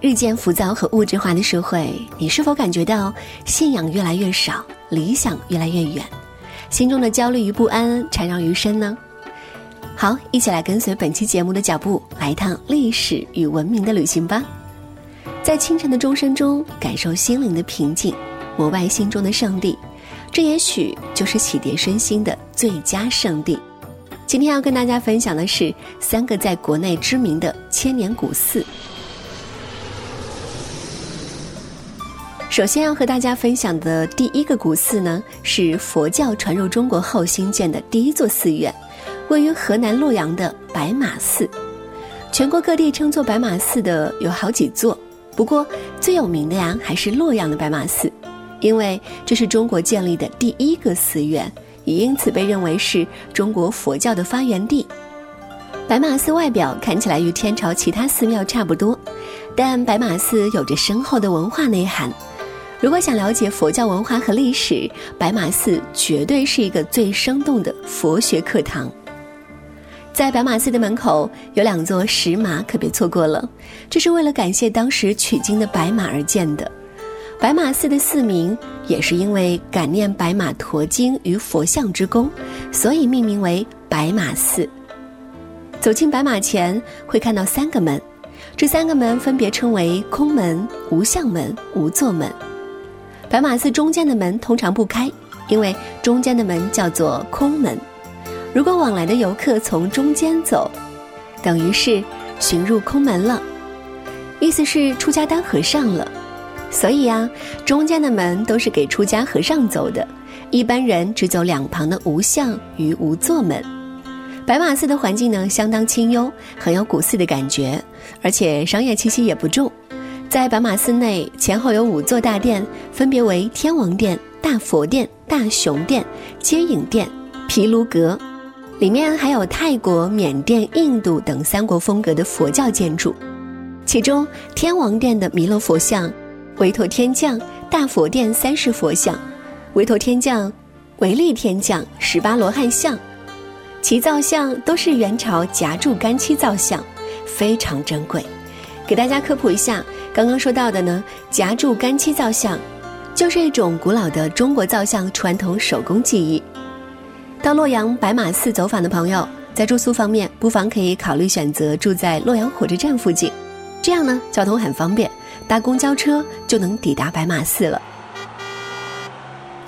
日渐浮躁和物质化的社会，你是否感觉到信仰越来越少，理想越来越远，心中的焦虑与不安缠绕于身呢？好，一起来跟随本期节目的脚步，来一趟历史与文明的旅行吧。在清晨的钟声中，感受心灵的平静，膜拜心中的上帝，这也许就是洗涤身心的最佳圣地。今天要跟大家分享的是三个在国内知名的千年古寺。首先要和大家分享的第一个古寺呢，是佛教传入中国后兴建的第一座寺院，位于河南洛阳的白马寺。全国各地称作白马寺的有好几座，不过最有名的呀还是洛阳的白马寺，因为这是中国建立的第一个寺院，也因此被认为是中国佛教的发源地。白马寺外表看起来与天朝其他寺庙差不多，但白马寺有着深厚的文化内涵。如果想了解佛教文化和历史，白马寺绝对是一个最生动的佛学课堂。在白马寺的门口有两座石马，可别错过了。这是为了感谢当时取经的白马而建的。白马寺的寺名也是因为感念白马驮经于佛像之功，所以命名为白马寺。走进白马前会看到三个门，这三个门分别称为空门、无相门、无座门。白马寺中间的门通常不开，因为中间的门叫做空门。如果往来的游客从中间走，等于是寻入空门了，意思是出家当和尚了。所以呀，中间的门都是给出家和尚走的，一般人只走两旁的无相与无座门。白马寺的环境呢，相当清幽，很有古寺的感觉，而且商业气息也不重。在白马寺内，前后有五座大殿，分别为天王殿、大佛殿、大雄殿、接引殿、毗卢阁，里面还有泰国、缅甸、印度等三国风格的佛教建筑。其中，天王殿的弥勒佛像、韦陀天将、大佛殿三世佛像、韦陀天将、韦利天将、十八罗汉像，其造像都是元朝夹柱干漆造像，非常珍贵。给大家科普一下。刚刚说到的呢，夹柱干漆造像，就是一种古老的中国造像传统手工技艺。到洛阳白马寺走访的朋友，在住宿方面不妨可以考虑选择住在洛阳火车站附近，这样呢交通很方便，搭公交车就能抵达白马寺了。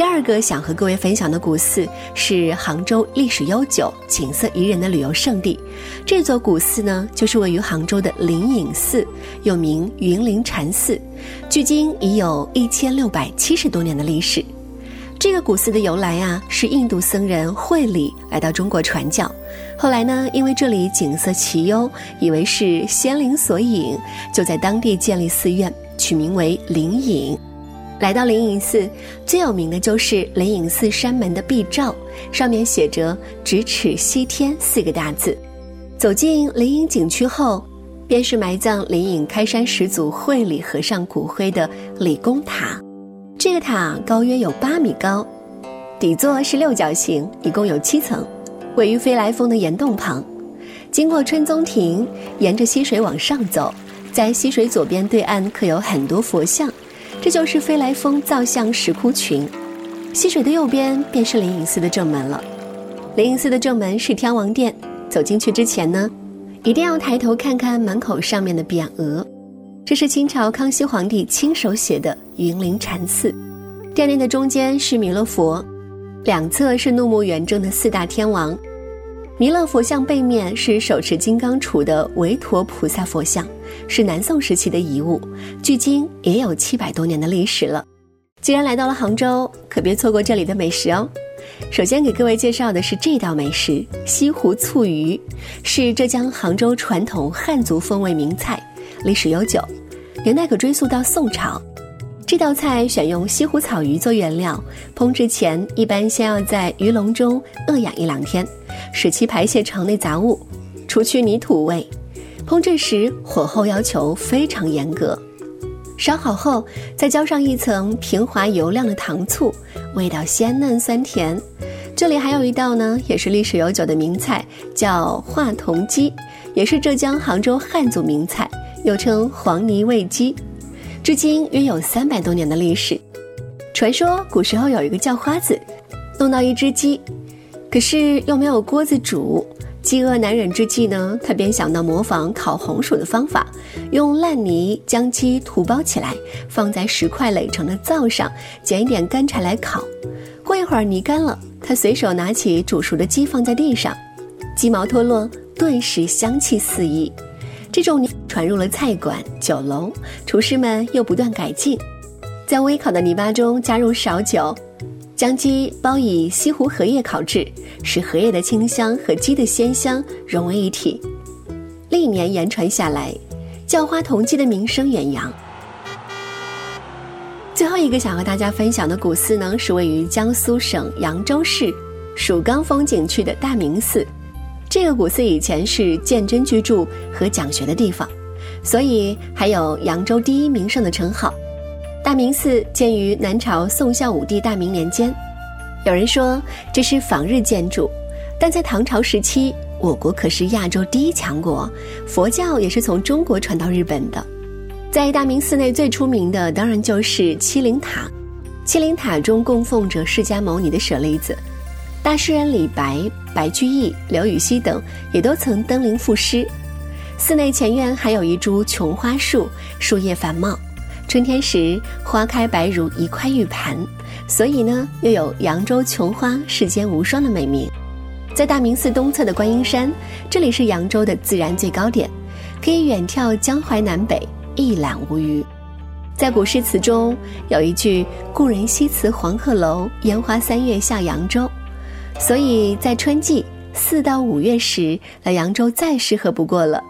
第二个想和各位分享的古寺是杭州历史悠久、景色宜人的旅游胜地。这座古寺呢，就是位于杭州的灵隐寺，又名云林禅寺，距今已有一千六百七十多年的历史。这个古寺的由来啊，是印度僧人慧理来到中国传教，后来呢，因为这里景色奇优，以为是仙灵所引，就在当地建立寺院，取名为灵隐。来到灵隐寺，最有名的就是灵隐寺山门的壁照，上面写着“咫尺西天”四个大字。走进灵隐景区后，便是埋葬灵隐开山始祖慧理和尚骨灰的理公塔。这个塔高约有八米高，底座是六角形，一共有七层，位于飞来峰的岩洞旁。经过春宗亭，沿着溪水往上走，在溪水左边对岸刻有很多佛像。这就是飞来峰造像石窟群，溪水的右边便是灵隐寺的正门了。灵隐寺的正门是天王殿，走进去之前呢，一定要抬头看看门口上面的匾额。这是清朝康熙皇帝亲手写的云林禅寺。殿内的中间是弥勒佛，两侧是怒目圆睁的四大天王。弥勒佛像背面是手持金刚杵的韦陀菩萨佛像，是南宋时期的遗物，距今也有七百多年的历史了。既然来到了杭州，可别错过这里的美食哦。首先给各位介绍的是这道美食——西湖醋鱼，是浙江杭州传统汉族风味名菜，历史悠久，年代可追溯到宋朝。这道菜选用西湖草鱼做原料，烹制前一般先要在鱼笼中饿养一两天，使其排泄肠内杂物，除去泥土味。烹制时火候要求非常严格，烧好后再浇上一层平滑油亮的糖醋，味道鲜嫩酸甜。这里还有一道呢，也是历史悠久的名菜，叫化铜鸡，也是浙江杭州汉族名菜，又称黄泥味鸡。至今约有三百多年的历史。传说古时候有一个叫花子，弄到一只鸡，可是又没有锅子煮，饥饿难忍之际呢，他便想到模仿烤红薯的方法，用烂泥将鸡涂包起来，放在石块垒成的灶上，捡一点干柴来烤。过一会儿泥干了，他随手拿起煮熟的鸡放在地上，鸡毛脱落，顿时香气四溢。这种泥传入了菜馆、酒楼，厨师们又不断改进，在微烤的泥巴中加入少酒，将鸡包以西湖荷叶烤制，使荷叶的清香和鸡的鲜香融为一体。历年言传下来，叫花童鸡的名声远扬。最后一个想和大家分享的古寺呢，是位于江苏省扬州市蜀冈风景区的大明寺。这个古寺以前是鉴真居住和讲学的地方，所以还有扬州第一名胜的称号。大明寺建于南朝宋孝武帝大明年间，有人说这是仿日建筑，但在唐朝时期，我国可是亚洲第一强国，佛教也是从中国传到日本的。在大明寺内最出名的当然就是七灵塔，七灵塔中供奉着释迦牟尼的舍利子。大诗人李白、白居易、刘禹锡等也都曾登临赋诗。寺内前院还有一株琼花树，树叶繁茂，春天时花开白如一块玉盘，所以呢又有“扬州琼花，世间无双”的美名。在大明寺东侧的观音山，这里是扬州的自然最高点，可以远眺江淮南北，一览无余。在古诗词中有一句“故人西辞黄鹤楼，烟花三月下扬州”。所以在春季四到五月时来扬州再适合不过了。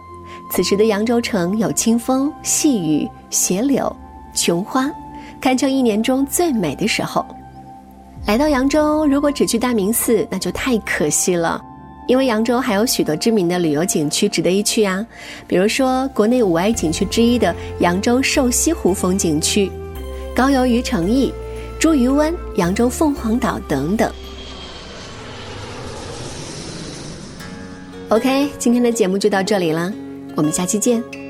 此时的扬州城有清风、细雨、斜柳、琼花，堪称一年中最美的时候。来到扬州，如果只去大明寺，那就太可惜了，因为扬州还有许多知名的旅游景区值得一去啊，比如说国内五 A 景区之一的扬州瘦西湖风景区、高邮鱼城邑、茱萸湾、扬州凤凰岛等等。OK，今天的节目就到这里了，我们下期见。